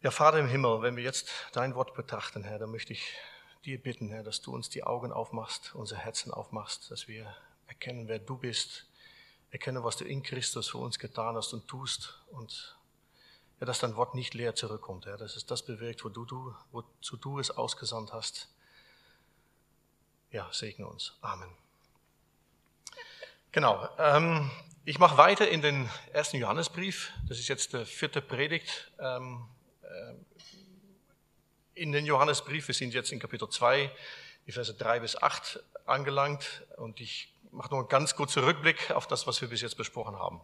Ja, Vater im Himmel, wenn wir jetzt dein Wort betrachten, Herr, dann möchte ich dir bitten, Herr, dass du uns die Augen aufmachst, unser Herzen aufmachst, dass wir erkennen, wer du bist, erkennen, was du in Christus für uns getan hast und tust und ja, dass dein Wort nicht leer zurückkommt, Herr, dass es das bewirkt, wo du, du, wozu du es ausgesandt hast. Ja, segne uns. Amen. Genau. Ähm, ich mache weiter in den ersten Johannesbrief. Das ist jetzt der vierte Predigt ähm, äh, in den Johannesbrief. Wir sind jetzt in Kapitel 2, die Verse 3 bis 8 angelangt. Und ich mache noch einen ganz kurzen Rückblick auf das, was wir bis jetzt besprochen haben.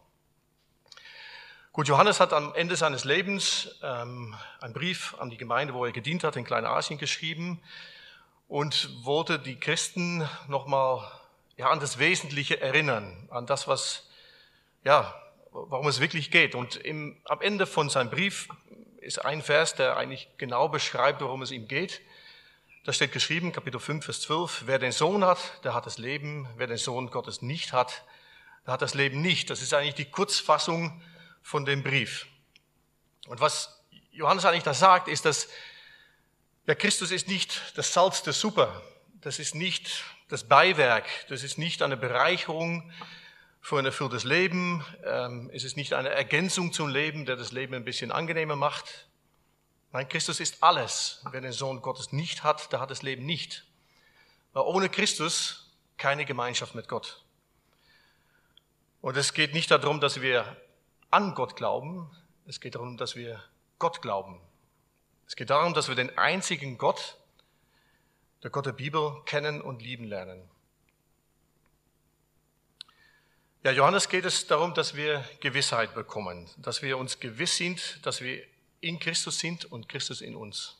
Gut, Johannes hat am Ende seines Lebens ähm, einen Brief an die Gemeinde, wo er gedient hat, in Kleinasien geschrieben und wollte die Christen nochmal ja, an das Wesentliche erinnern, an das, was, ja, warum es wirklich geht. Und im, am Ende von seinem Brief ist ein Vers, der eigentlich genau beschreibt, worum es ihm geht. Da steht geschrieben, Kapitel 5, Vers 12, wer den Sohn hat, der hat das Leben, wer den Sohn Gottes nicht hat, der hat das Leben nicht. Das ist eigentlich die Kurzfassung von dem Brief. Und was Johannes eigentlich da sagt, ist, dass ja, Christus ist nicht das Salz der Suppe. Das ist nicht das Beiwerk. Das ist nicht eine Bereicherung für ein erfülltes Leben. Ähm, es ist nicht eine Ergänzung zum Leben, der das Leben ein bisschen angenehmer macht. Nein, Christus ist alles. Wer den Sohn Gottes nicht hat, der hat das Leben nicht. Weil ohne Christus keine Gemeinschaft mit Gott. Und es geht nicht darum, dass wir an Gott glauben, es geht darum, dass wir Gott glauben. Es geht darum, dass wir den einzigen Gott, der Gott der Bibel, kennen und lieben lernen. Ja, Johannes geht es darum, dass wir Gewissheit bekommen, dass wir uns gewiss sind, dass wir in Christus sind und Christus in uns.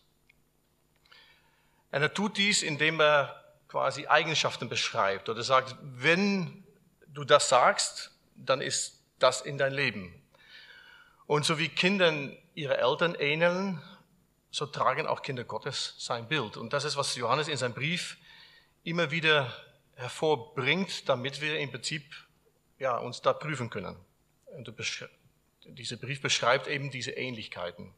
Und er tut dies, indem er quasi Eigenschaften beschreibt oder sagt, wenn du das sagst, dann ist das in dein Leben. Und so wie Kinder ihre Eltern ähneln, so tragen auch Kinder Gottes sein Bild. Und das ist, was Johannes in seinem Brief immer wieder hervorbringt, damit wir im Prinzip ja, uns da prüfen können. Und dieser Brief beschreibt eben diese Ähnlichkeiten.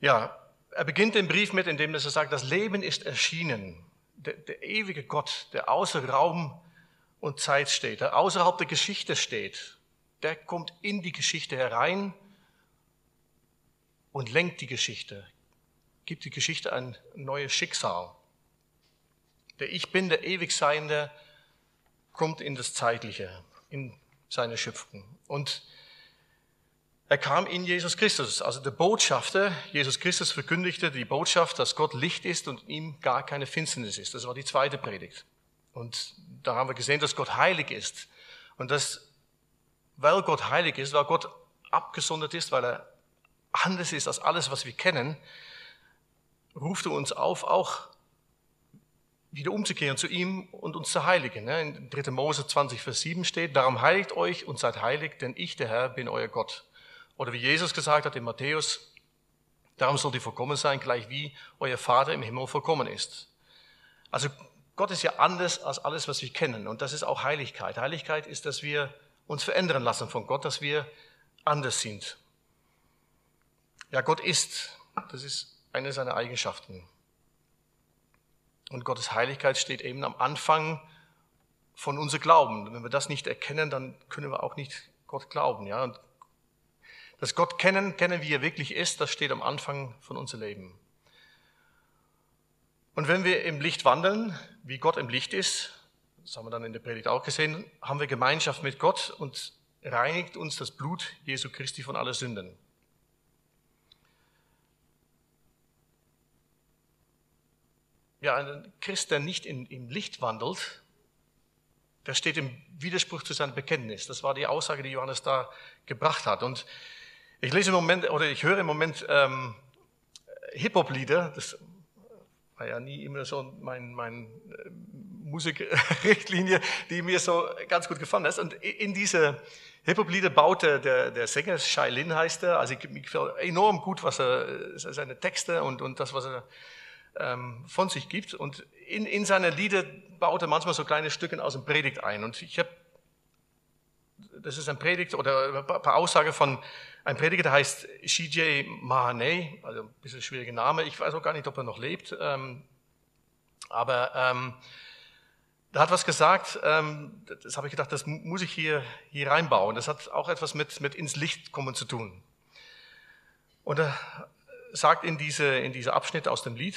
Ja, er beginnt den Brief mit, indem er sagt, das Leben ist erschienen. Der, der ewige Gott, der außer Raum und Zeit steht, der außerhalb der Geschichte steht, der kommt in die Geschichte herein und lenkt die Geschichte, gibt die Geschichte ein neues Schicksal. Der Ich bin, der ewig Seiende, kommt in das Zeitliche, in seine Schöpfung. Und er kam in Jesus Christus. Also der Botschafter, Jesus Christus verkündigte die Botschaft, dass Gott Licht ist und ihm gar keine Finsternis ist. Das war die zweite Predigt. Und da haben wir gesehen, dass Gott heilig ist. Und dass weil Gott heilig ist, weil Gott abgesondert ist, weil er anders ist als alles, was wir kennen, ruft er uns auf, auch wieder umzukehren zu ihm und uns zu heiligen. In 3. Mose 20, Vers 7 steht, darum heiligt euch und seid heilig, denn ich, der Herr, bin euer Gott. Oder wie Jesus gesagt hat in Matthäus, darum sollt ihr vollkommen sein, gleich wie euer Vater im Himmel vollkommen ist. Also Gott ist ja anders als alles, was wir kennen. Und das ist auch Heiligkeit. Heiligkeit ist, dass wir uns verändern lassen von Gott, dass wir anders sind. Ja, Gott ist. Das ist eine seiner Eigenschaften. Und Gottes Heiligkeit steht eben am Anfang von unser Glauben. Wenn wir das nicht erkennen, dann können wir auch nicht Gott glauben. Ja? Und das Gott kennen, kennen, wie er wirklich ist, das steht am Anfang von unser Leben. Und wenn wir im Licht wandeln, wie Gott im Licht ist, das haben wir dann in der Predigt auch gesehen, haben wir Gemeinschaft mit Gott und reinigt uns das Blut Jesu Christi von aller Sünden. Ja, ein Christ, der nicht in, im Licht wandelt, der steht im Widerspruch zu seinem Bekenntnis. Das war die Aussage, die Johannes da gebracht hat. Und ich lese im Moment, oder ich höre im Moment ähm, Hip-Hop-Lieder. Das war ja nie immer so mein, mein äh, Musikrichtlinie, die mir so ganz gut gefallen ist. Und in diese Hip-Hop-Lieder baute der, der Sänger, Shai Lin heißt er, also ich, gefällt enorm gut, was er, seine Texte und, und das, was er ähm, von sich gibt. Und in, in seine Lieder baut er manchmal so kleine Stücke aus dem Predigt ein. Und ich habe das ist ein Predigt oder ein paar Aussage von einem Prediger, der heißt CJ Mahane, also ein bisschen schwieriger Name. Ich weiß auch gar nicht, ob er noch lebt. Ähm, aber ähm, der hat was gesagt, ähm, das habe ich gedacht, das muss ich hier, hier reinbauen. Das hat auch etwas mit, mit ins Licht kommen zu tun. Und er sagt in diese, in diese Abschnitte aus dem Lied,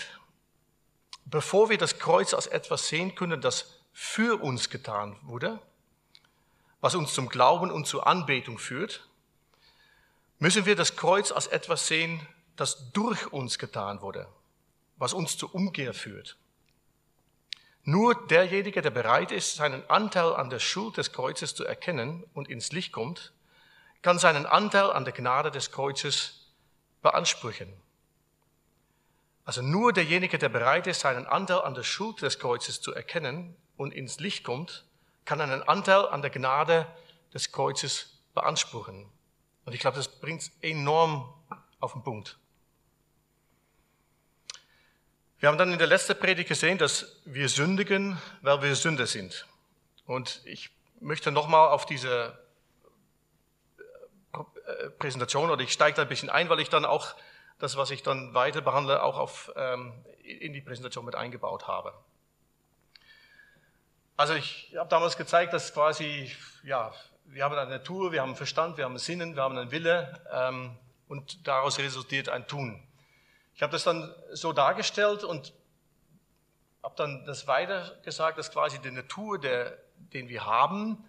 bevor wir das Kreuz als etwas sehen können, das für uns getan wurde, was uns zum Glauben und zur Anbetung führt, müssen wir das Kreuz als etwas sehen, das durch uns getan wurde, was uns zur Umkehr führt. Nur derjenige, der bereit ist, seinen Anteil an der Schuld des Kreuzes zu erkennen und ins Licht kommt, kann seinen Anteil an der Gnade des Kreuzes beanspruchen. Also nur derjenige, der bereit ist, seinen Anteil an der Schuld des Kreuzes zu erkennen und ins Licht kommt, kann einen Anteil an der Gnade des Kreuzes beanspruchen. Und ich glaube, das bringt es enorm auf den Punkt. Wir haben dann in der letzten Predigt gesehen, dass wir sündigen, weil wir Sünder sind. Und ich möchte nochmal auf diese äh, Präsentation oder ich steige da ein bisschen ein, weil ich dann auch das, was ich dann weiter behandle, auch auf, ähm, in die Präsentation mit eingebaut habe. Also ich habe damals gezeigt, dass quasi, ja, wir haben eine Natur, wir haben einen Verstand, wir haben einen Sinnen, wir haben einen Wille ähm, und daraus resultiert ein Tun. Ich habe das dann so dargestellt und habe dann das weiter gesagt, dass quasi die Natur, der, den wir haben,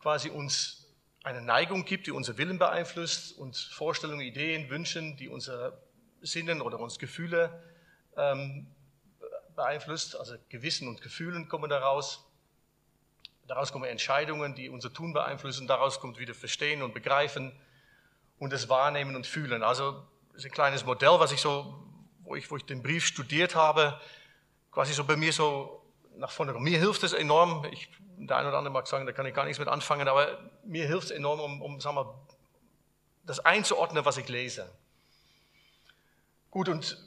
quasi uns eine Neigung gibt, die unser Willen beeinflusst, uns Vorstellungen, Ideen, Wünschen, die unser Sinnen oder uns Gefühle ähm, beeinflusst, also Gewissen und Gefühlen kommen daraus. Daraus kommen Entscheidungen, die unser Tun beeinflussen. Daraus kommt wieder Verstehen und Begreifen und das Wahrnehmen und Fühlen. Also das ist ein kleines Modell, was ich so, wo ich, wo ich den Brief studiert habe, quasi so bei mir so nach vorne kommt. Mir hilft es enorm. Ich, der eine oder andere mag sagen, da kann ich gar nichts mit anfangen, aber mir hilft es enorm, um, um sagen wir, das einzuordnen, was ich lese. Gut, und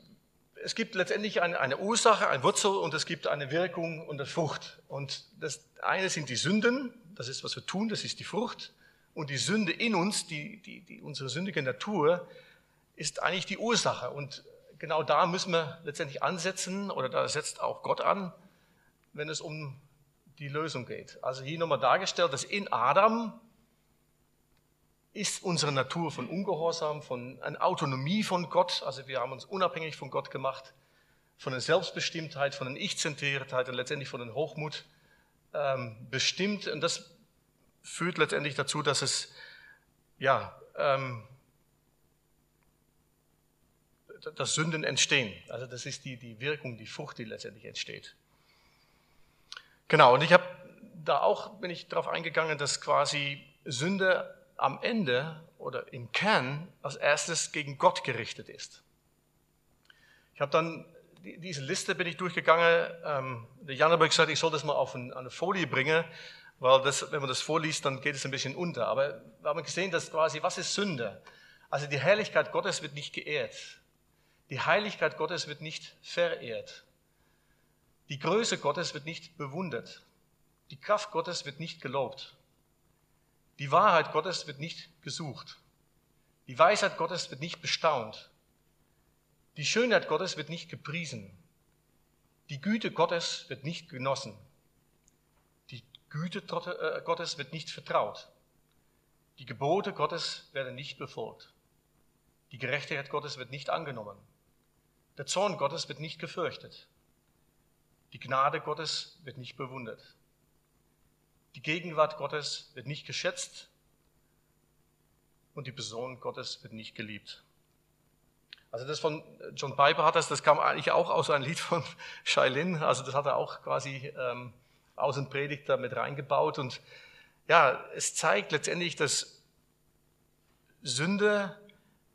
es gibt letztendlich eine, eine Ursache, eine Wurzel und es gibt eine Wirkung und eine Frucht. Und das eine sind die Sünden, das ist, was wir tun, das ist die Frucht. Und die Sünde in uns, die, die, die, unsere sündige Natur, ist eigentlich die Ursache. Und genau da müssen wir letztendlich ansetzen, oder da setzt auch Gott an, wenn es um die Lösung geht. Also hier nochmal dargestellt, dass in Adam ist unsere Natur von Ungehorsam, von einer Autonomie von Gott, also wir haben uns unabhängig von Gott gemacht, von der Selbstbestimmtheit, von der Ich-Zentriertheit und letztendlich von dem Hochmut ähm, bestimmt. Und das führt letztendlich dazu, dass es, ja, ähm, dass Sünden entstehen. Also das ist die, die Wirkung, die Frucht, die letztendlich entsteht. Genau, und ich habe da auch, bin ich darauf eingegangen, dass quasi Sünde am Ende oder im Kern als erstes gegen Gott gerichtet ist. Ich habe dann diese Liste bin ich durchgegangen. Ähm, der Jan hat gesagt, ich soll das mal auf eine Folie bringen, weil das, wenn man das vorliest, dann geht es ein bisschen unter. Aber wir haben gesehen, dass quasi, was ist Sünde? Also die Herrlichkeit Gottes wird nicht geehrt. Die Heiligkeit Gottes wird nicht verehrt. Die Größe Gottes wird nicht bewundert. Die Kraft Gottes wird nicht gelobt. Die Wahrheit Gottes wird nicht gesucht. Die Weisheit Gottes wird nicht bestaunt. Die Schönheit Gottes wird nicht gepriesen. Die Güte Gottes wird nicht genossen. Die Güte äh, Gottes wird nicht vertraut. Die Gebote Gottes werden nicht befolgt. Die Gerechtigkeit Gottes wird nicht angenommen. Der Zorn Gottes wird nicht gefürchtet. Die Gnade Gottes wird nicht bewundert. Die Gegenwart Gottes wird nicht geschätzt und die Person Gottes wird nicht geliebt. Also das von John Piper hat das, das kam eigentlich auch aus einem Lied von Shailin, also das hat er auch quasi ähm, aus dem Predigt da mit reingebaut und ja, es zeigt letztendlich, dass Sünde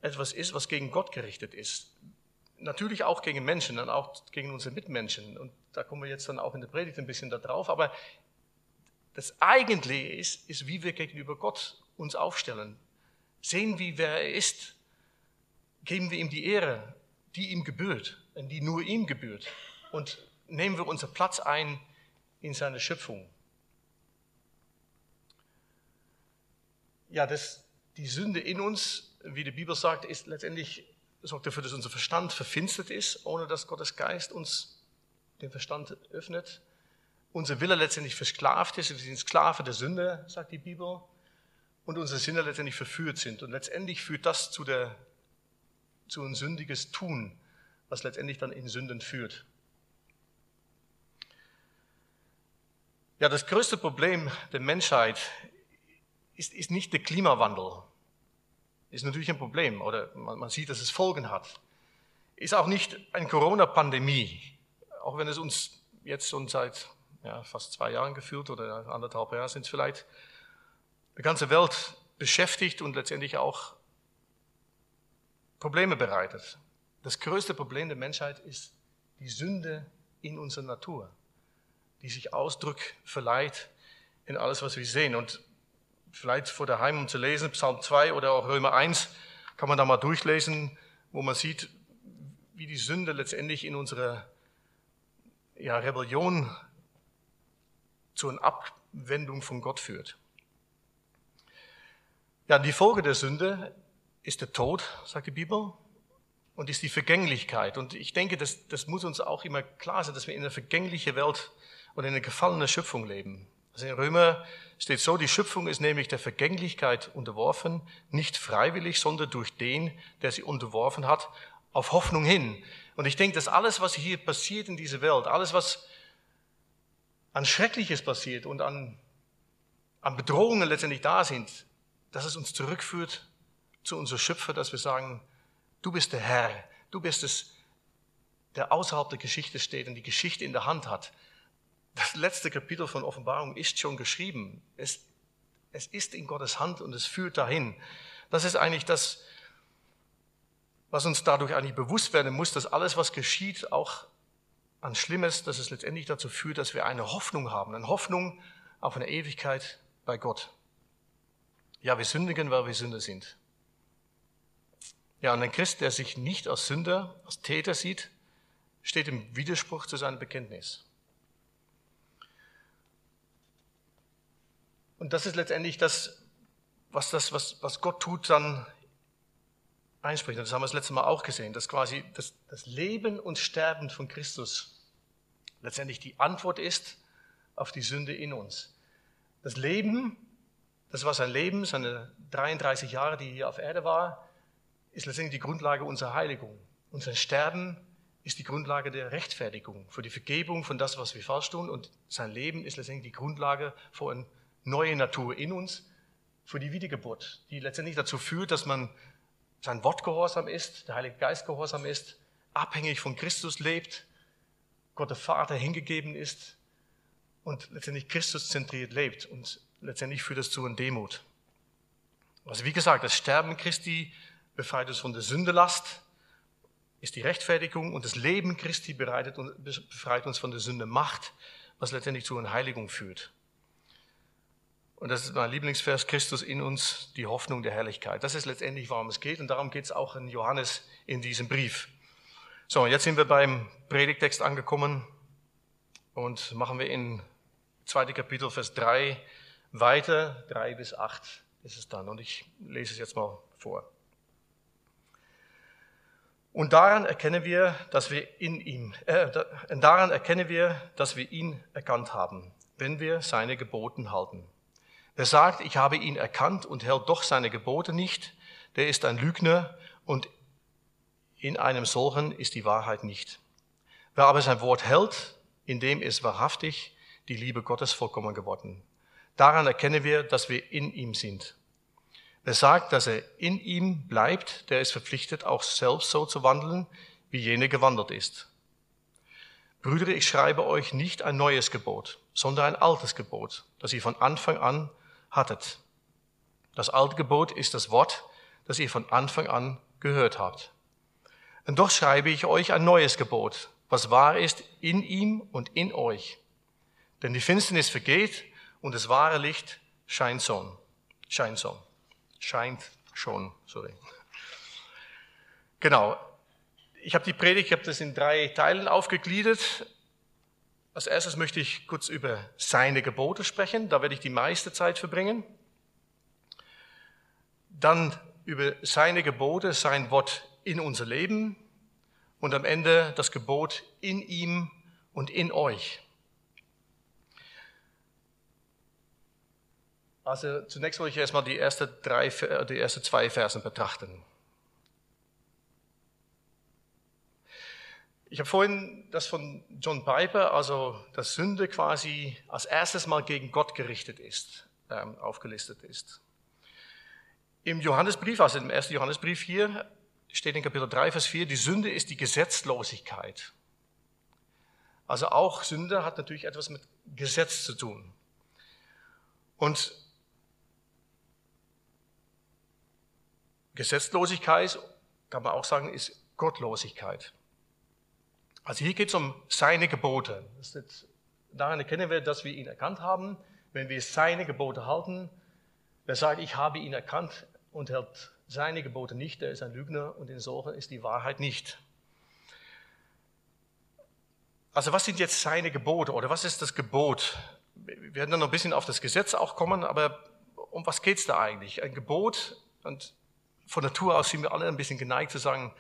etwas ist, was gegen Gott gerichtet ist. Natürlich auch gegen Menschen und auch gegen unsere Mitmenschen. Und da kommen wir jetzt dann auch in der Predigt ein bisschen da drauf. Aber das Eigentliche ist, ist, wie wir gegenüber Gott uns aufstellen. Sehen wir, wer er ist. Geben wir ihm die Ehre, die ihm gebührt und die nur ihm gebührt. Und nehmen wir unseren Platz ein in seiner Schöpfung. ja, das, die Sünde in uns, wie die Bibel sagt, ist letztendlich, sorgt dafür, dass unser Verstand verfinstert ist, ohne dass Gottes Geist uns den Verstand öffnet. Unser Wille letztendlich versklavt ist, wir sind Sklave der Sünde, sagt die Bibel, und unsere Sinne letztendlich verführt sind. Und letztendlich führt das zu, der, zu ein sündiges Tun, was letztendlich dann in Sünden führt. Ja, das größte Problem der Menschheit ist, ist nicht der Klimawandel. Ist natürlich ein Problem oder man, man sieht, dass es Folgen hat. Ist auch nicht eine Corona-Pandemie, auch wenn es uns jetzt schon seit ja, fast zwei Jahren gefühlt oder anderthalb Jahre sind es vielleicht, die ganze Welt beschäftigt und letztendlich auch Probleme bereitet. Das größte Problem der Menschheit ist die Sünde in unserer Natur die sich Ausdruck verleiht in alles, was wir sehen. Und vielleicht vor daheim, um zu lesen, Psalm 2 oder auch Römer 1, kann man da mal durchlesen, wo man sieht, wie die Sünde letztendlich in unserer ja, Rebellion zu einer Abwendung von Gott führt. Ja, die Folge der Sünde ist der Tod, sagt die Bibel, und ist die Vergänglichkeit. Und ich denke, das, das muss uns auch immer klar sein, dass wir in einer vergänglichen Welt und in einer gefallenen Schöpfung leben. Also in Römer steht so, die Schöpfung ist nämlich der Vergänglichkeit unterworfen, nicht freiwillig, sondern durch den, der sie unterworfen hat, auf Hoffnung hin. Und ich denke, dass alles, was hier passiert in dieser Welt, alles, was an Schreckliches passiert und an, an Bedrohungen letztendlich da sind, dass es uns zurückführt zu unserem Schöpfer, dass wir sagen, du bist der Herr, du bist es, der außerhalb der Geschichte steht und die Geschichte in der Hand hat. Das letzte Kapitel von Offenbarung ist schon geschrieben. Es, es ist in Gottes Hand und es führt dahin. Das ist eigentlich das, was uns dadurch eigentlich bewusst werden muss, dass alles, was geschieht, auch an Schlimmes, dass es letztendlich dazu führt, dass wir eine Hoffnung haben, eine Hoffnung auf eine Ewigkeit bei Gott. Ja, wir sündigen, weil wir Sünder sind. Ja, und ein Christ, der sich nicht als Sünder, als Täter sieht, steht im Widerspruch zu seinem Bekenntnis. Und das ist letztendlich das, was, das, was, was Gott tut, dann einspricht. Und das haben wir das letzte Mal auch gesehen, dass quasi das, das Leben und Sterben von Christus letztendlich die Antwort ist auf die Sünde in uns. Das Leben, das war sein Leben, seine 33 Jahre, die hier auf Erde war, ist letztendlich die Grundlage unserer Heiligung. Und sein Sterben ist die Grundlage der Rechtfertigung, für die Vergebung von das, was wir falsch tun. Und sein Leben ist letztendlich die Grundlage für ein neue Natur in uns für die Wiedergeburt, die letztendlich dazu führt, dass man sein Wort gehorsam ist, der Heilige Geist gehorsam ist, abhängig von Christus lebt, Gott der Vater hingegeben ist und letztendlich Christus zentriert lebt und letztendlich führt das zu einer Demut. Also wie gesagt, das Sterben Christi befreit uns von der Sündelast, ist die Rechtfertigung und das Leben Christi befreit uns von der Sünde Macht, was letztendlich zu einer Heiligung führt. Und das ist mein Lieblingsvers, Christus in uns, die Hoffnung der Herrlichkeit. Das ist letztendlich, worum es geht. Und darum geht es auch in Johannes in diesem Brief. So, jetzt sind wir beim Predigtext angekommen und machen wir in 2. Kapitel, Vers 3 weiter. 3 bis 8 ist es dann. Und ich lese es jetzt mal vor. Und daran erkennen wir, dass wir in ihm, äh, daran erkennen wir, dass wir ihn erkannt haben, wenn wir seine Geboten halten. Wer sagt, ich habe ihn erkannt und hält doch seine Gebote nicht, der ist ein Lügner und in einem solchen ist die Wahrheit nicht. Wer aber sein Wort hält, in dem ist wahrhaftig die Liebe Gottes vollkommen geworden. Daran erkennen wir, dass wir in ihm sind. Wer sagt, dass er in ihm bleibt, der ist verpflichtet, auch selbst so zu wandeln, wie jene gewandelt ist. Brüder, ich schreibe euch nicht ein neues Gebot, sondern ein altes Gebot, das ihr von Anfang an hattet. Das alte Gebot ist das Wort, das ihr von Anfang an gehört habt. Und doch schreibe ich euch ein neues Gebot, was wahr ist in ihm und in euch. Denn die Finsternis vergeht und das wahre Licht scheint schon. Scheint schon. Scheint schon, sorry. Genau. Ich habe die Predigt, ich habe das in drei Teilen aufgegliedert. Als erstes möchte ich kurz über seine Gebote sprechen. Da werde ich die meiste Zeit verbringen. dann über seine Gebote, sein Wort in unser Leben und am Ende das Gebot in ihm und in euch. Also zunächst wollte ich erstmal die ersten drei, zwei Versen betrachten. Ich habe vorhin das von John Piper, also dass Sünde quasi als erstes Mal gegen Gott gerichtet ist, ähm, aufgelistet ist. Im Johannesbrief, also im ersten Johannesbrief hier, steht in Kapitel 3, Vers 4, die Sünde ist die Gesetzlosigkeit. Also auch Sünde hat natürlich etwas mit Gesetz zu tun. Und Gesetzlosigkeit, kann man auch sagen, ist Gottlosigkeit. Also hier geht es um seine Gebote. Daran erkennen wir, dass wir ihn erkannt haben. Wenn wir seine Gebote halten, wer sagt, ich habe ihn erkannt und hält seine Gebote nicht, der ist ein Lügner und insofern ist die Wahrheit nicht. Also was sind jetzt seine Gebote oder was ist das Gebot? Wir werden dann noch ein bisschen auf das Gesetz auch kommen, aber um was geht es da eigentlich? Ein Gebot, und von Natur aus sind wir alle ein bisschen geneigt zu sagen,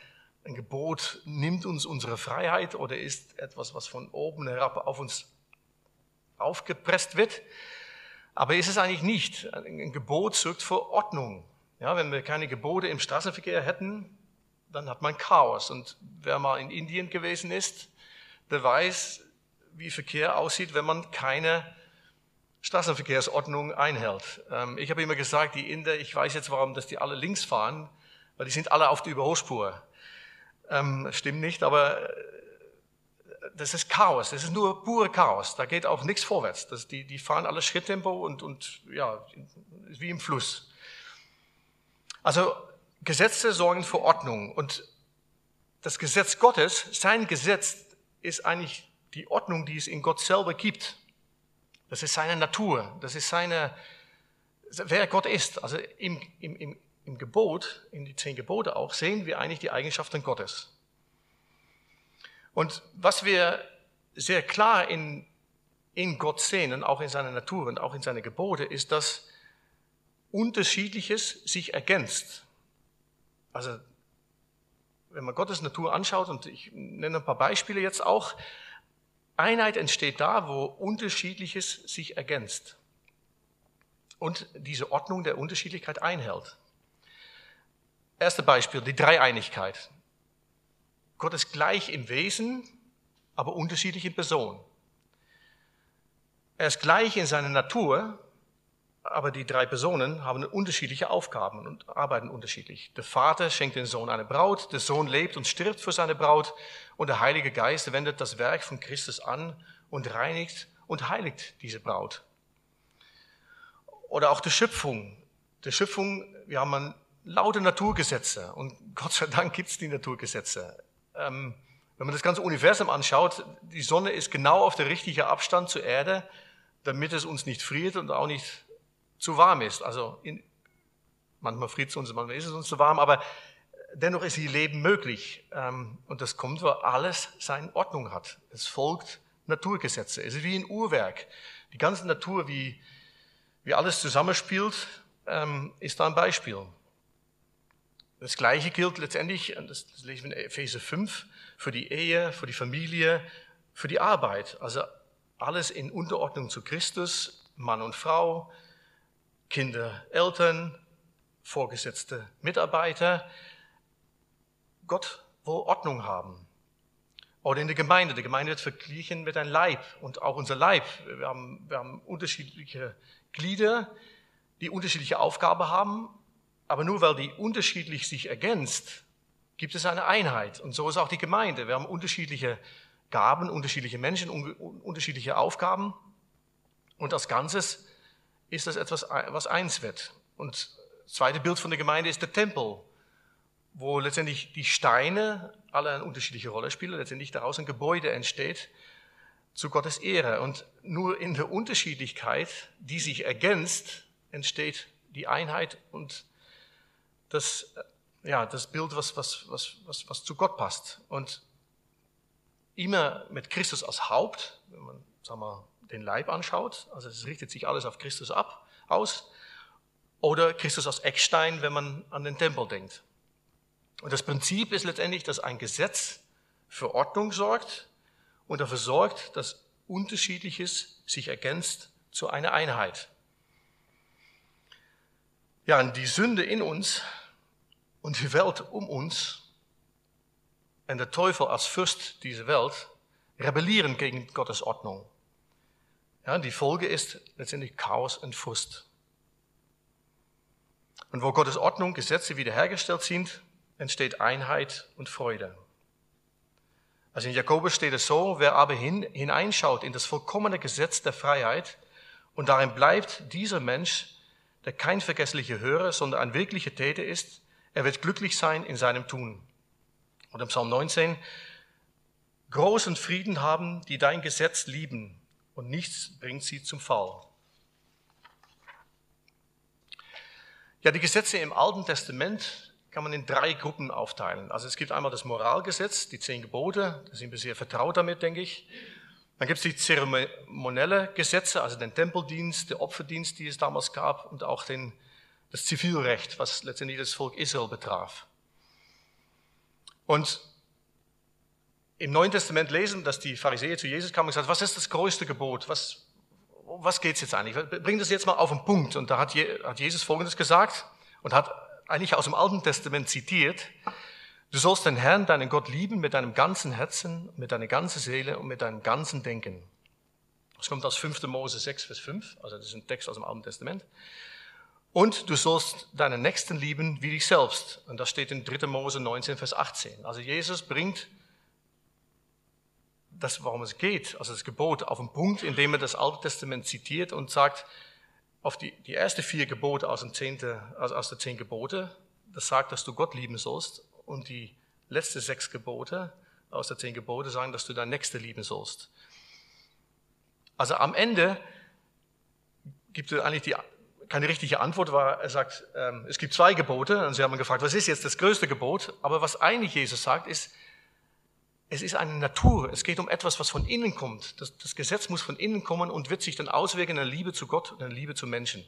ein Gebot nimmt uns unsere Freiheit oder ist etwas, was von oben herab auf uns aufgepresst wird. Aber ist es eigentlich nicht. Ein Gebot sorgt für Ordnung. Ja, wenn wir keine Gebote im Straßenverkehr hätten, dann hat man Chaos. Und wer mal in Indien gewesen ist, der weiß, wie Verkehr aussieht, wenn man keine Straßenverkehrsordnung einhält. Ähm, ich habe immer gesagt, die Inder, ich weiß jetzt, warum, dass die alle links fahren, weil die sind alle auf der Überholspur. Ähm, stimmt nicht, aber äh, das ist Chaos. Das ist nur pure Chaos. Da geht auch nichts vorwärts. Das, die, die fahren alle Schritttempo und, und ja, wie im Fluss. Also Gesetze sorgen für Ordnung und das Gesetz Gottes, sein Gesetz ist eigentlich die Ordnung, die es in Gott selber gibt. Das ist seine Natur. Das ist seine, wer Gott ist. Also im, im, im, im Gebot, in die zehn Gebote auch, sehen wir eigentlich die Eigenschaften Gottes. Und was wir sehr klar in, in Gott sehen und auch in seiner Natur und auch in seine Gebote, ist, dass Unterschiedliches sich ergänzt. Also, wenn man Gottes Natur anschaut, und ich nenne ein paar Beispiele jetzt auch, Einheit entsteht da, wo Unterschiedliches sich ergänzt und diese Ordnung der Unterschiedlichkeit einhält. Erste Beispiel, die Dreieinigkeit. Gott ist gleich im Wesen, aber unterschiedlich in Person. Er ist gleich in seiner Natur, aber die drei Personen haben unterschiedliche Aufgaben und arbeiten unterschiedlich. Der Vater schenkt den Sohn eine Braut, der Sohn lebt und stirbt für seine Braut und der Heilige Geist wendet das Werk von Christus an und reinigt und heiligt diese Braut. Oder auch die Schöpfung. Die Schöpfung, wir haben laute Naturgesetze und Gott sei Dank gibt es die Naturgesetze. Ähm, wenn man das ganze Universum anschaut, die Sonne ist genau auf der richtigen Abstand zur Erde, damit es uns nicht friert und auch nicht zu warm ist. Also in, manchmal friert es uns, manchmal ist es uns zu warm, aber dennoch ist ihr Leben möglich. Ähm, und das kommt, weil alles seine Ordnung hat. Es folgt Naturgesetze. Es ist wie ein Uhrwerk. Die ganze Natur, wie, wie alles zusammenspielt, ähm, ist da ein Beispiel. Das Gleiche gilt letztendlich, das lesen wir in Epheser 5, für die Ehe, für die Familie, für die Arbeit. Also alles in Unterordnung zu Christus, Mann und Frau, Kinder, Eltern, Vorgesetzte, Mitarbeiter. Gott will Ordnung haben. Oder in der Gemeinde. Die Gemeinde wird verglichen mit einem Leib und auch unser Leib. Wir haben, wir haben unterschiedliche Glieder, die unterschiedliche Aufgaben haben, aber nur weil die unterschiedlich sich ergänzt, gibt es eine Einheit. Und so ist auch die Gemeinde. Wir haben unterschiedliche Gaben, unterschiedliche Menschen, unterschiedliche Aufgaben. Und als Ganzes ist das etwas, was eins wird. Und das zweite Bild von der Gemeinde ist der Tempel, wo letztendlich die Steine alle eine unterschiedliche Rolle spielen, letztendlich daraus ein Gebäude entsteht zu Gottes Ehre. Und nur in der Unterschiedlichkeit, die sich ergänzt, entsteht die Einheit und das, ja, das Bild, was, was, was, was, was zu Gott passt. Und immer mit Christus als Haupt, wenn man sagen wir, den Leib anschaut, also es richtet sich alles auf Christus ab, aus, oder Christus aus Eckstein, wenn man an den Tempel denkt. Und das Prinzip ist letztendlich, dass ein Gesetz für Ordnung sorgt und dafür sorgt, dass Unterschiedliches sich ergänzt zu einer Einheit. Ja, und die Sünde in uns und die Welt um uns und der Teufel als Fürst dieser Welt rebellieren gegen Gottes Ordnung. Ja, die Folge ist letztendlich Chaos und Frust. Und wo Gottes Ordnung, Gesetze wiederhergestellt sind, entsteht Einheit und Freude. Also in Jakobus steht es so, wer aber hin, hineinschaut in das vollkommene Gesetz der Freiheit und darin bleibt dieser Mensch, der kein vergesslicher Hörer, sondern ein wirklicher Täter ist, er wird glücklich sein in seinem Tun. Und im Psalm 19, großen Frieden haben, die dein Gesetz lieben, und nichts bringt sie zum Fall. Ja, die Gesetze im Alten Testament kann man in drei Gruppen aufteilen. Also es gibt einmal das Moralgesetz, die zehn Gebote, da sind wir sehr vertraut damit, denke ich. Dann gibt es die zeremonielle Gesetze, also den Tempeldienst, den Opferdienst, die es damals gab, und auch den, das Zivilrecht, was letztendlich das Volk Israel betraf. Und im Neuen Testament lesen, dass die Pharisäer zu Jesus kamen und gesagt, was ist das größte Gebot? Was, um was geht's jetzt eigentlich? Bring das jetzt mal auf den Punkt. Und da hat Jesus Folgendes gesagt und hat eigentlich aus dem Alten Testament zitiert. Du sollst den Herrn, deinen Gott lieben mit deinem ganzen Herzen, mit deiner ganzen Seele und mit deinem ganzen Denken. Das kommt aus 5. Mose 6, Vers 5. Also das ist ein Text aus dem Alten Testament. Und du sollst deinen Nächsten lieben wie dich selbst. Und das steht in 3. Mose 19, Vers 18. Also Jesus bringt das, warum es geht, also das Gebot, auf den Punkt, indem er das Alte Testament zitiert und sagt, auf die, die erste vier Gebote aus, dem zehnte, also aus der zehn Gebote, das sagt, dass du Gott lieben sollst, und die letzten sechs Gebote aus der zehn Gebote sagen, dass du dein Nächste lieben sollst. Also am Ende gibt es eigentlich die, keine richtige Antwort, weil er sagt, ähm, es gibt zwei Gebote, und sie haben gefragt, was ist jetzt das größte Gebot? Aber was eigentlich Jesus sagt, ist, es ist eine Natur. Es geht um etwas, was von innen kommt. Das, das Gesetz muss von innen kommen und wird sich dann auswirken in der Liebe zu Gott und in der Liebe zu Menschen.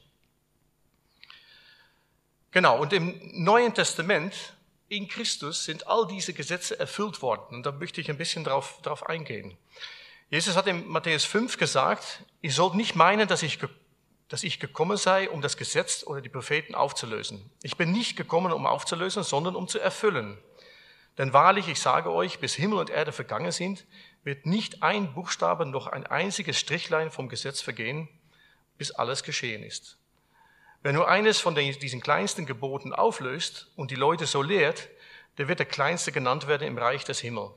Genau. Und im Neuen Testament, in Christus, sind all diese Gesetze erfüllt worden. Und da möchte ich ein bisschen drauf, drauf eingehen. Jesus hat in Matthäus 5 gesagt, ihr sollt nicht meinen, dass ich, dass ich gekommen sei, um das Gesetz oder die Propheten aufzulösen. Ich bin nicht gekommen, um aufzulösen, sondern um zu erfüllen. Denn wahrlich, ich sage euch, bis Himmel und Erde vergangen sind, wird nicht ein Buchstabe noch ein einziges Strichlein vom Gesetz vergehen, bis alles geschehen ist. Wer nur eines von diesen kleinsten Geboten auflöst und die Leute so lehrt, der wird der Kleinste genannt werden im Reich des Himmels.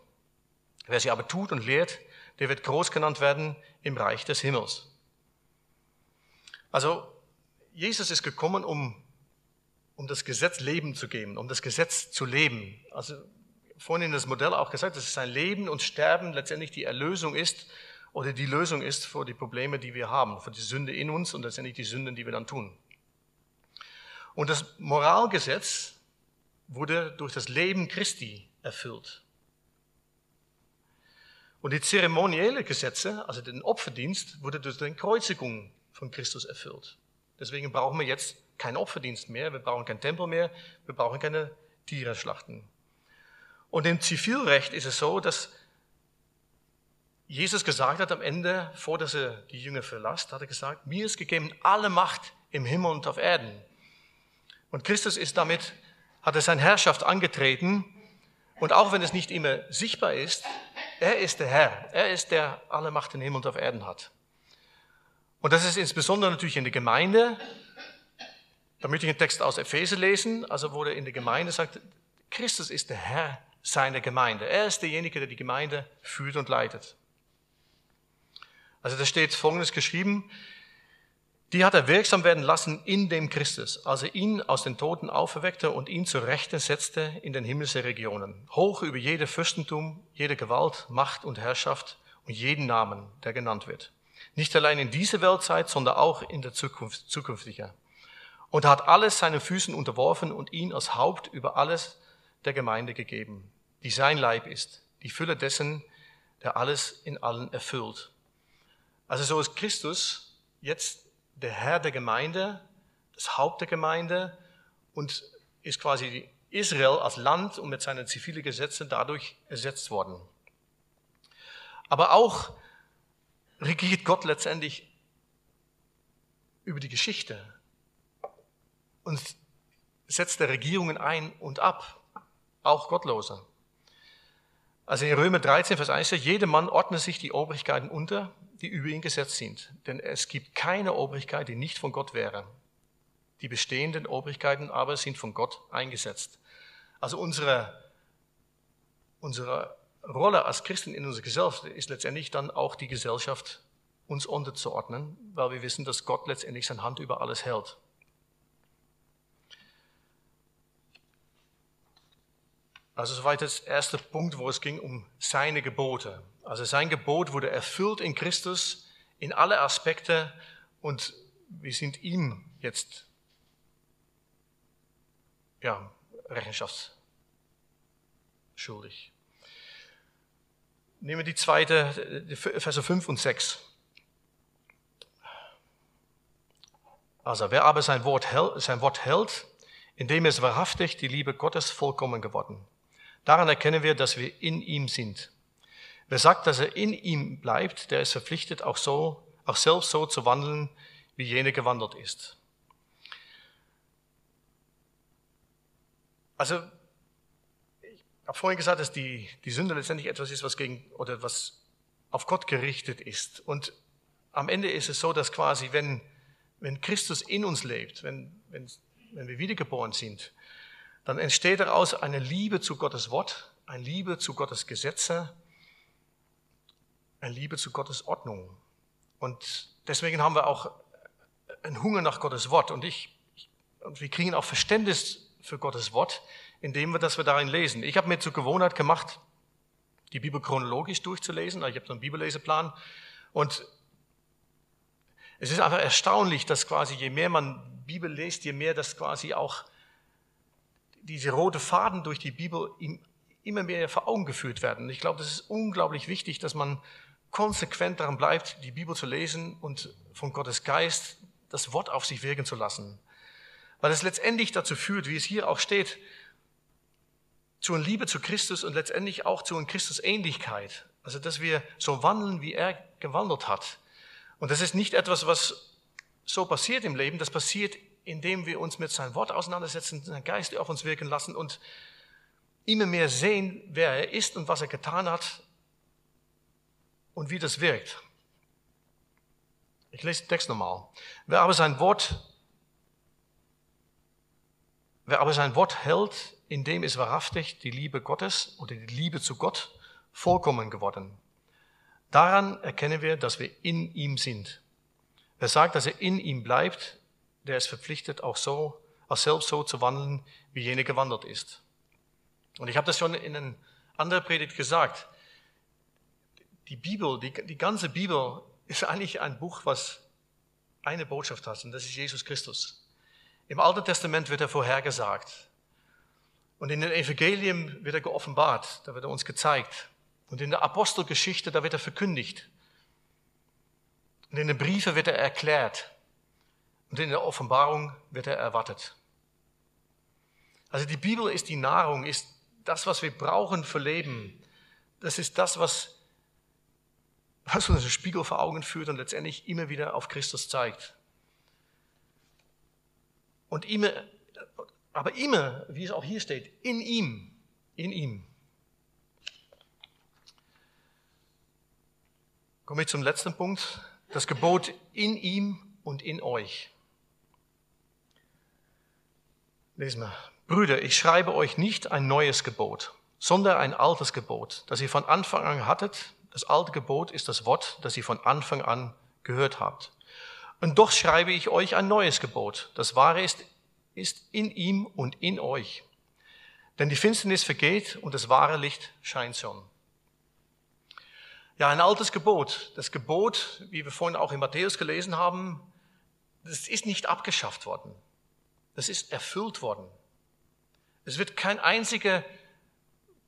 Wer sie aber tut und lehrt, der wird groß genannt werden im Reich des Himmels. Also, Jesus ist gekommen, um, um das Gesetz Leben zu geben, um das Gesetz zu leben. Also, vorhin in das Modell auch gesagt, dass sein Leben und Sterben letztendlich die Erlösung ist oder die Lösung ist für die Probleme, die wir haben, für die Sünde in uns und letztendlich die Sünden, die wir dann tun. Und das Moralgesetz wurde durch das Leben Christi erfüllt. Und die zeremonielle Gesetze, also den Opferdienst, wurde durch die Kreuzigung von Christus erfüllt. Deswegen brauchen wir jetzt keinen Opferdienst mehr, wir brauchen keinen Tempel mehr, wir brauchen keine Tiere schlachten. Und im Zivilrecht ist es so, dass Jesus gesagt hat am Ende, vor dass er die Jünger verlässt, hat er gesagt, mir ist gegeben alle Macht im Himmel und auf Erden. Und Christus ist damit, hat er seine Herrschaft angetreten. Und auch wenn es nicht immer sichtbar ist, er ist der Herr. Er ist der alle Macht im Himmel und auf Erden hat. Und das ist insbesondere natürlich in der Gemeinde. Da möchte ich einen Text aus Epheser lesen, also wo er in der Gemeinde sagt, Christus ist der Herr seine Gemeinde. Er ist derjenige, der die Gemeinde führt und leitet. Also da steht Folgendes geschrieben, die hat er wirksam werden lassen in dem Christus, als er ihn aus den Toten auferweckte und ihn zur Rechten setzte in den himmlischen Regionen, hoch über jede Fürstentum, jede Gewalt, Macht und Herrschaft und jeden Namen, der genannt wird. Nicht allein in dieser Weltzeit, sondern auch in der Zukunft, zukünftiger. Und er hat alles seinen Füßen unterworfen und ihn als Haupt über alles der Gemeinde gegeben die sein Leib ist, die Fülle dessen, der alles in allen erfüllt. Also so ist Christus jetzt der Herr der Gemeinde, das Haupt der Gemeinde und ist quasi Israel als Land und mit seinen zivilen Gesetzen dadurch ersetzt worden. Aber auch regiert Gott letztendlich über die Geschichte und setzt der Regierungen ein und ab, auch Gottlose. Also in Römer 13, Vers 1 steht, jeder Mann ordne sich die Obrigkeiten unter, die über ihn gesetzt sind. Denn es gibt keine Obrigkeit, die nicht von Gott wäre. Die bestehenden Obrigkeiten aber sind von Gott eingesetzt. Also unsere, unsere Rolle als Christen in unserer Gesellschaft ist letztendlich dann auch die Gesellschaft uns unterzuordnen, weil wir wissen, dass Gott letztendlich seine Hand über alles hält. Also soweit das erste Punkt, wo es ging um seine Gebote. Also sein Gebot wurde erfüllt in Christus in alle Aspekte und wir sind ihm jetzt ja, Rechenschaft schuldig. Nehmen wir die zweite, Verse 5 und 6. Also, wer aber sein Wort, hält, sein Wort hält, indem es wahrhaftig die Liebe Gottes vollkommen geworden Daran erkennen wir, dass wir in ihm sind. Wer sagt, dass er in ihm bleibt, der ist verpflichtet, auch so, auch selbst so zu wandeln, wie jene gewandelt ist. Also, ich habe vorhin gesagt, dass die, die Sünde letztendlich etwas ist, was gegen, oder was auf Gott gerichtet ist. Und am Ende ist es so, dass quasi, wenn, wenn Christus in uns lebt, wenn, wenn, wenn wir wiedergeboren sind, dann entsteht daraus eine Liebe zu Gottes Wort, eine Liebe zu Gottes Gesetze, eine Liebe zu Gottes Ordnung. Und deswegen haben wir auch einen Hunger nach Gottes Wort. Und, ich, und wir kriegen auch Verständnis für Gottes Wort, indem wir, dass wir darin lesen. Ich habe mir zur Gewohnheit gemacht, die Bibel chronologisch durchzulesen. Ich habe so einen Bibelleseplan. Und es ist einfach erstaunlich, dass quasi je mehr man Bibel liest, je mehr das quasi auch diese rote Faden durch die Bibel immer mehr vor Augen geführt werden. Ich glaube, das ist unglaublich wichtig, dass man konsequent daran bleibt, die Bibel zu lesen und von Gottes Geist das Wort auf sich wirken zu lassen. Weil es letztendlich dazu führt, wie es hier auch steht, zu einer Liebe zu Christus und letztendlich auch zu einer Christusähnlichkeit. Also, dass wir so wandeln, wie er gewandelt hat. Und das ist nicht etwas, was so passiert im Leben, das passiert indem wir uns mit seinem Wort auseinandersetzen, seinen Geist auf uns wirken lassen und immer mehr sehen, wer er ist und was er getan hat und wie das wirkt. Ich lese den Text nochmal. Wer aber sein Wort, wer aber sein Wort hält, in dem ist wahrhaftig die Liebe Gottes oder die Liebe zu Gott vollkommen geworden. Daran erkennen wir, dass wir in ihm sind. Wer sagt, dass er in ihm bleibt, der ist verpflichtet, auch so, auch selbst so zu wandeln, wie jene gewandert ist. Und ich habe das schon in einer anderen Predigt gesagt. Die Bibel, die, die ganze Bibel ist eigentlich ein Buch, was eine Botschaft hat, und das ist Jesus Christus. Im Alten Testament wird er vorhergesagt. Und in den Evangelien wird er geoffenbart, da wird er uns gezeigt. Und in der Apostelgeschichte, da wird er verkündigt. Und in den Briefen wird er erklärt. Und in der Offenbarung wird er erwartet. Also die Bibel ist die Nahrung, ist das, was wir brauchen für Leben. Das ist das, was, was uns einen Spiegel vor Augen führt und letztendlich immer wieder auf Christus zeigt. Und immer, aber immer, wie es auch hier steht, in ihm, in ihm. Komme ich zum letzten Punkt. Das Gebot in ihm und in euch. Lesen wir. Brüder, ich schreibe euch nicht ein neues Gebot, sondern ein altes Gebot, das ihr von Anfang an hattet. Das alte Gebot ist das Wort, das ihr von Anfang an gehört habt. Und doch schreibe ich euch ein neues Gebot. Das wahre ist, ist in ihm und in euch. Denn die Finsternis vergeht und das wahre Licht scheint schon. Ja, ein altes Gebot. Das Gebot, wie wir vorhin auch in Matthäus gelesen haben, das ist nicht abgeschafft worden. Das ist erfüllt worden. Es wird kein einziger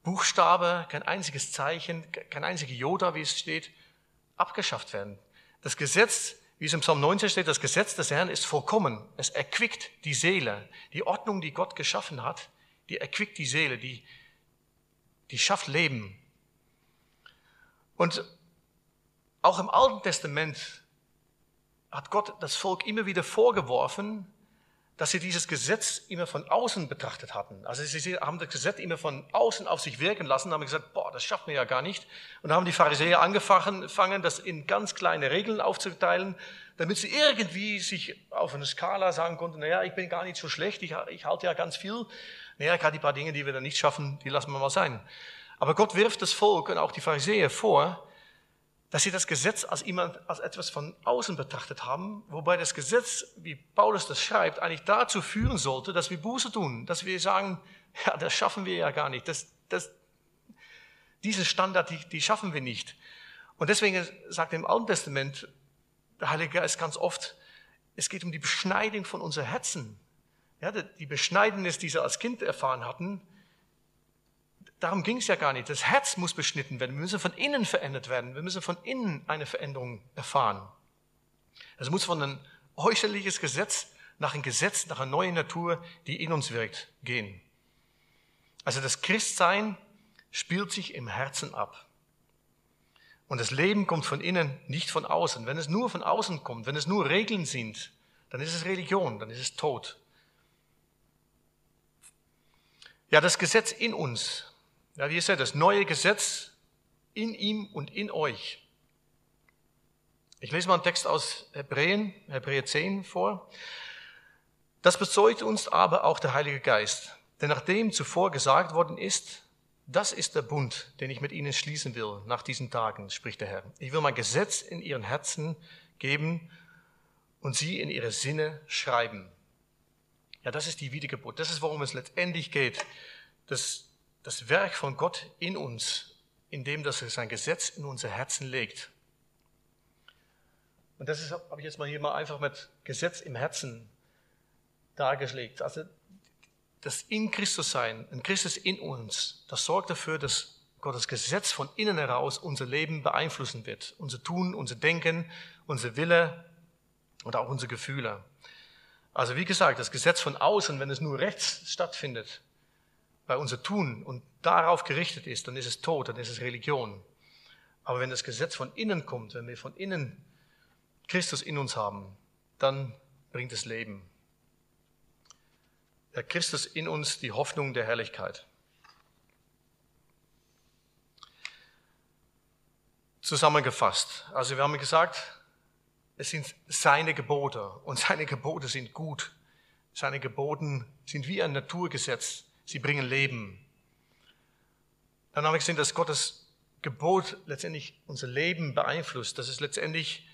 Buchstabe, kein einziges Zeichen, kein einziger Joda, wie es steht, abgeschafft werden. Das Gesetz Wie es im Psalm 19 steht, das Gesetz des Herrn ist vollkommen. Es erquickt die Seele. Die Ordnung, die Gott geschaffen hat, die erquickt die Seele, die, die schafft Leben. Und auch im Alten Testament hat Gott das Volk immer wieder vorgeworfen, dass sie dieses Gesetz immer von außen betrachtet hatten. Also sie haben das Gesetz immer von außen auf sich wirken lassen, haben gesagt, boah, das schaffen wir ja gar nicht. Und haben die Pharisäer angefangen, das in ganz kleine Regeln aufzuteilen, damit sie irgendwie sich auf eine Skala sagen konnten, naja, ich bin gar nicht so schlecht, ich, ich halte ja ganz viel. Naja, gerade die paar Dinge, die wir dann nicht schaffen, die lassen wir mal sein. Aber Gott wirft das Volk und auch die Pharisäer vor, dass sie das Gesetz als, jemand, als etwas von außen betrachtet haben, wobei das Gesetz, wie Paulus das schreibt, eigentlich dazu führen sollte, dass wir Buße tun, dass wir sagen, ja, das schaffen wir ja gar nicht, das, das, diesen Standard, die, die schaffen wir nicht. Und deswegen sagt im Alten Testament der Heilige Geist ganz oft, es geht um die Beschneidung von unseren Herzen. Ja, die Beschneidenis, die sie als Kind erfahren hatten, Darum ging es ja gar nicht. Das Herz muss beschnitten werden. Wir müssen von innen verändert werden. Wir müssen von innen eine Veränderung erfahren. Es muss von ein äußerliches Gesetz nach ein Gesetz, nach einer neuen Natur, die in uns wirkt, gehen. Also das Christsein spielt sich im Herzen ab. Und das Leben kommt von innen, nicht von außen. Wenn es nur von außen kommt, wenn es nur Regeln sind, dann ist es Religion, dann ist es Tod. Ja, das Gesetz in uns, ja, wie ist er? Das neue Gesetz in ihm und in euch. Ich lese mal einen Text aus Hebräen, Hebräer 10 vor. Das bezeugt uns aber auch der Heilige Geist. Denn nachdem zuvor gesagt worden ist, das ist der Bund, den ich mit ihnen schließen will nach diesen Tagen, spricht der Herr. Ich will mein Gesetz in ihren Herzen geben und sie in ihre Sinne schreiben. Ja, das ist die Wiedergeburt. Das ist, worum es letztendlich geht. Das das Werk von Gott in uns, indem dass er sein Gesetz in unser Herzen legt. Und das habe ich jetzt mal hier mal einfach mit Gesetz im Herzen dargelegt. Also das in Christus sein, ein Christus in uns, das sorgt dafür, dass Gottes Gesetz von innen heraus unser Leben beeinflussen wird. Unser Tun, unser Denken, unser Wille und auch unsere Gefühle. Also wie gesagt, das Gesetz von außen, wenn es nur rechts stattfindet, bei unser Tun und darauf gerichtet ist, dann ist es tot, dann ist es Religion. Aber wenn das Gesetz von innen kommt, wenn wir von innen Christus in uns haben, dann bringt es Leben. Der Christus in uns, die Hoffnung der Herrlichkeit. Zusammengefasst. Also wir haben gesagt, es sind seine Gebote und seine Gebote sind gut. Seine Geboten sind wie ein Naturgesetz sie bringen Leben. Dann haben wir gesehen, dass Gottes Gebot letztendlich unser Leben beeinflusst, dass es letztendlich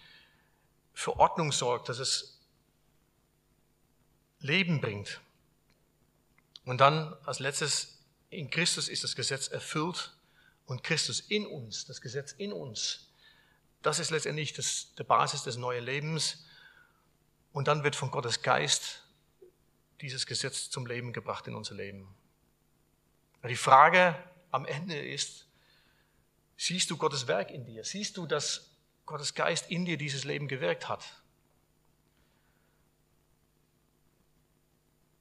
für Ordnung sorgt, dass es Leben bringt. Und dann als letztes, in Christus ist das Gesetz erfüllt und Christus in uns, das Gesetz in uns, das ist letztendlich das, der Basis des neuen Lebens. Und dann wird von Gottes Geist dieses Gesetz zum Leben gebracht in unser Leben. Die Frage am Ende ist, siehst du Gottes Werk in dir? Siehst du, dass Gottes Geist in dir dieses Leben gewirkt hat?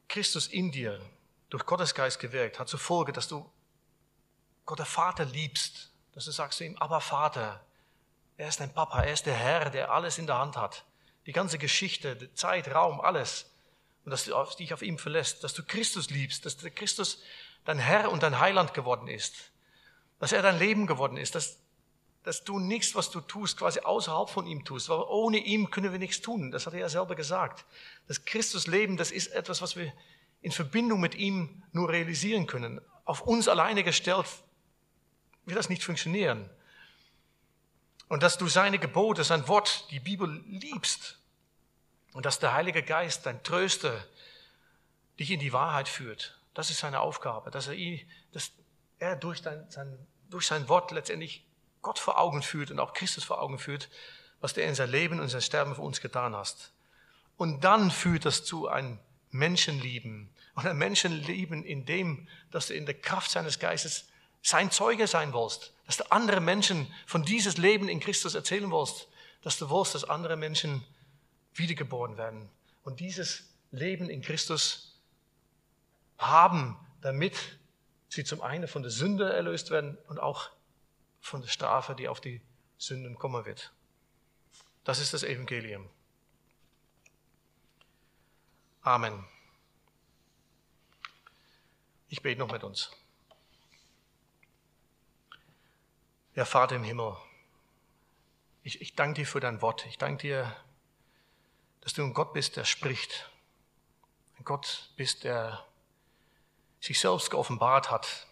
Christus in dir durch Gottes Geist gewirkt hat zur Folge, dass du Gott der Vater liebst, dass du sagst zu ihm, aber Vater, er ist dein Papa, er ist der Herr, der alles in der Hand hat. Die ganze Geschichte, Zeit, Raum, alles. Und dass du dich auf ihm verlässt, dass du Christus liebst, dass der Christus dein Herr und dein Heiland geworden ist, dass er dein Leben geworden ist, dass, dass du nichts, was du tust, quasi außerhalb von ihm tust, weil ohne ihm können wir nichts tun. Das hat er ja selber gesagt. Das Christusleben, das ist etwas, was wir in Verbindung mit ihm nur realisieren können. Auf uns alleine gestellt wird das nicht funktionieren. Und dass du seine Gebote, sein Wort, die Bibel liebst und dass der Heilige Geist, dein Tröster, dich in die Wahrheit führt das ist seine Aufgabe, dass er, dass er durch, sein, sein, durch sein Wort letztendlich Gott vor Augen führt und auch Christus vor Augen führt, was der in sein Leben und sein Sterben für uns getan hast. Und dann führt das zu einem Menschenlieben. Und ein Menschenlieben in dem, dass du in der Kraft seines Geistes sein Zeuge sein willst. Dass du andere Menschen von dieses Leben in Christus erzählen willst. Dass du willst, dass andere Menschen wiedergeboren werden und dieses Leben in Christus haben, damit sie zum einen von der Sünde erlöst werden und auch von der Strafe, die auf die Sünden kommen wird. Das ist das Evangelium. Amen. Ich bete noch mit uns. Ja, Vater im Himmel, ich, ich danke dir für dein Wort. Ich danke dir, dass du ein Gott bist, der spricht. Ein Gott bist, der sich selbst geoffenbart hat.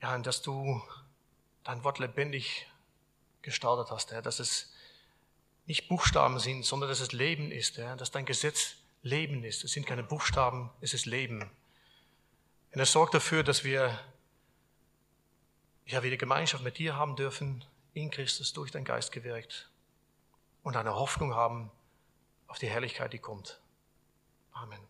Ja, und dass du dein Wort lebendig gestaltet hast, Herr, dass es nicht Buchstaben sind, sondern dass es Leben ist, Herr, dass dein Gesetz Leben ist. Es sind keine Buchstaben, es ist Leben. Und es sorgt dafür, dass wir ja wieder Gemeinschaft mit dir haben dürfen, in Christus durch dein Geist gewirkt und eine Hoffnung haben auf die Herrlichkeit, die kommt. Amen.